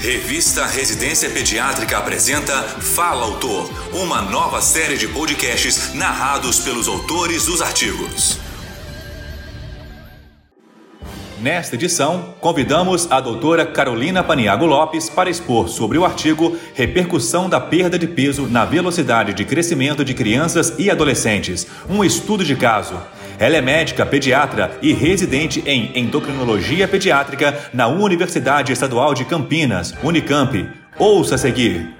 Revista Residência Pediátrica apresenta Fala Autor, uma nova série de podcasts narrados pelos autores dos artigos. Nesta edição, convidamos a doutora Carolina Paniago Lopes para expor sobre o artigo Repercussão da perda de peso na velocidade de crescimento de crianças e adolescentes, um estudo de caso. Ela é médica, pediatra e residente em endocrinologia pediátrica na Universidade Estadual de Campinas, Unicamp. Ouça a seguir.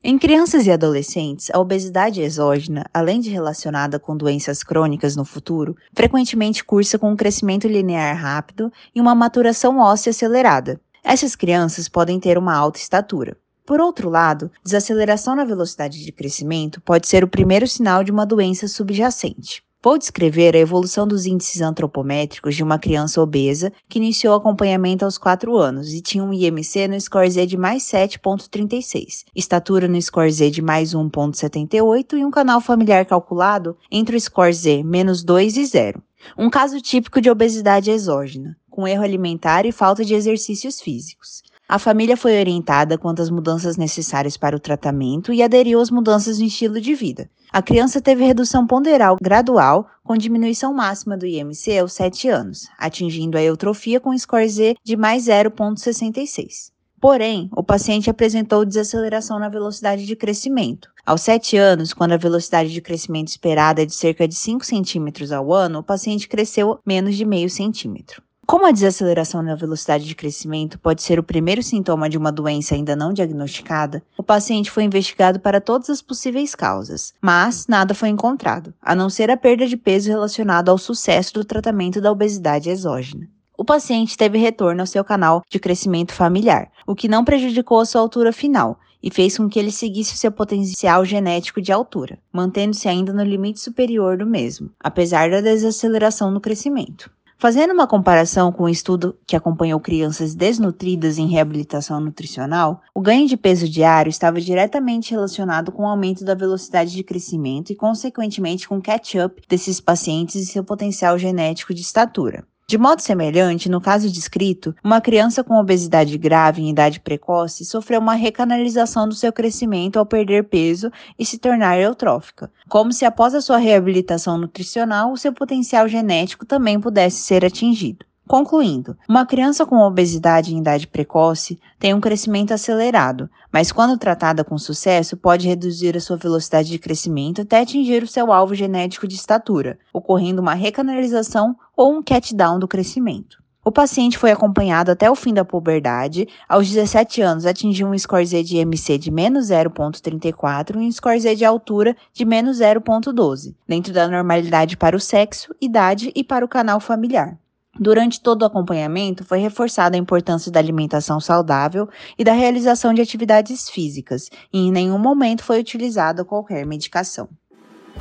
Em crianças e adolescentes, a obesidade exógena, além de relacionada com doenças crônicas no futuro, frequentemente cursa com um crescimento linear rápido e uma maturação óssea acelerada. Essas crianças podem ter uma alta estatura. Por outro lado, desaceleração na velocidade de crescimento pode ser o primeiro sinal de uma doença subjacente. Vou descrever a evolução dos índices antropométricos de uma criança obesa que iniciou acompanhamento aos 4 anos e tinha um IMC no score Z de mais 7,36, estatura no score Z de mais 1,78 e um canal familiar calculado entre o score Z menos 2 e 0. Um caso típico de obesidade exógena, com erro alimentar e falta de exercícios físicos. A família foi orientada quanto às mudanças necessárias para o tratamento e aderiu às mudanças no estilo de vida. A criança teve redução ponderal gradual, com diminuição máxima do IMC aos 7 anos, atingindo a eutrofia com score Z de mais 0,66. Porém, o paciente apresentou desaceleração na velocidade de crescimento. Aos 7 anos, quando a velocidade de crescimento esperada é de cerca de 5 centímetros ao ano, o paciente cresceu menos de meio centímetro. Como a desaceleração na velocidade de crescimento pode ser o primeiro sintoma de uma doença ainda não diagnosticada, o paciente foi investigado para todas as possíveis causas, mas nada foi encontrado, a não ser a perda de peso relacionada ao sucesso do tratamento da obesidade exógena. O paciente teve retorno ao seu canal de crescimento familiar, o que não prejudicou a sua altura final, e fez com que ele seguisse seu potencial genético de altura, mantendo-se ainda no limite superior do mesmo, apesar da desaceleração no crescimento. Fazendo uma comparação com o um estudo que acompanhou crianças desnutridas em reabilitação nutricional, o ganho de peso diário estava diretamente relacionado com o aumento da velocidade de crescimento e, consequentemente, com o catch-up desses pacientes e seu potencial genético de estatura. De modo semelhante, no caso descrito, uma criança com obesidade grave em idade precoce sofreu uma recanalização do seu crescimento ao perder peso e se tornar eutrófica, como se após a sua reabilitação nutricional o seu potencial genético também pudesse ser atingido. Concluindo, uma criança com obesidade em idade precoce tem um crescimento acelerado, mas quando tratada com sucesso, pode reduzir a sua velocidade de crescimento até atingir o seu alvo genético de estatura, ocorrendo uma recanalização ou um cat-down do crescimento. O paciente foi acompanhado até o fim da puberdade. Aos 17 anos, atingiu um score Z de MC de menos 0,34 e um score Z de altura de menos 0,12, dentro da normalidade para o sexo, idade e para o canal familiar. Durante todo o acompanhamento, foi reforçada a importância da alimentação saudável e da realização de atividades físicas, e em nenhum momento foi utilizada qualquer medicação.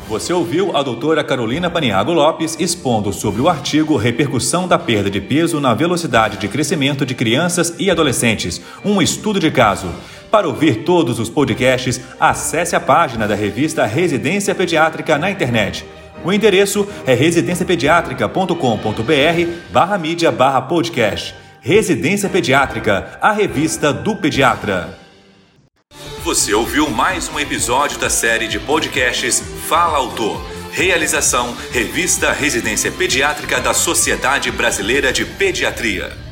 Você ouviu a doutora Carolina Paniago Lopes expondo sobre o artigo Repercussão da perda de peso na velocidade de crescimento de crianças e adolescentes, um estudo de caso. Para ouvir todos os podcasts, acesse a página da revista Residência Pediátrica na internet o endereço é residenciapediatrica.com.br barra mídia barra podcast. Residência Pediátrica, a revista do pediatra. Você ouviu mais um episódio da série de podcasts Fala Autor. Realização Revista Residência Pediátrica da Sociedade Brasileira de Pediatria.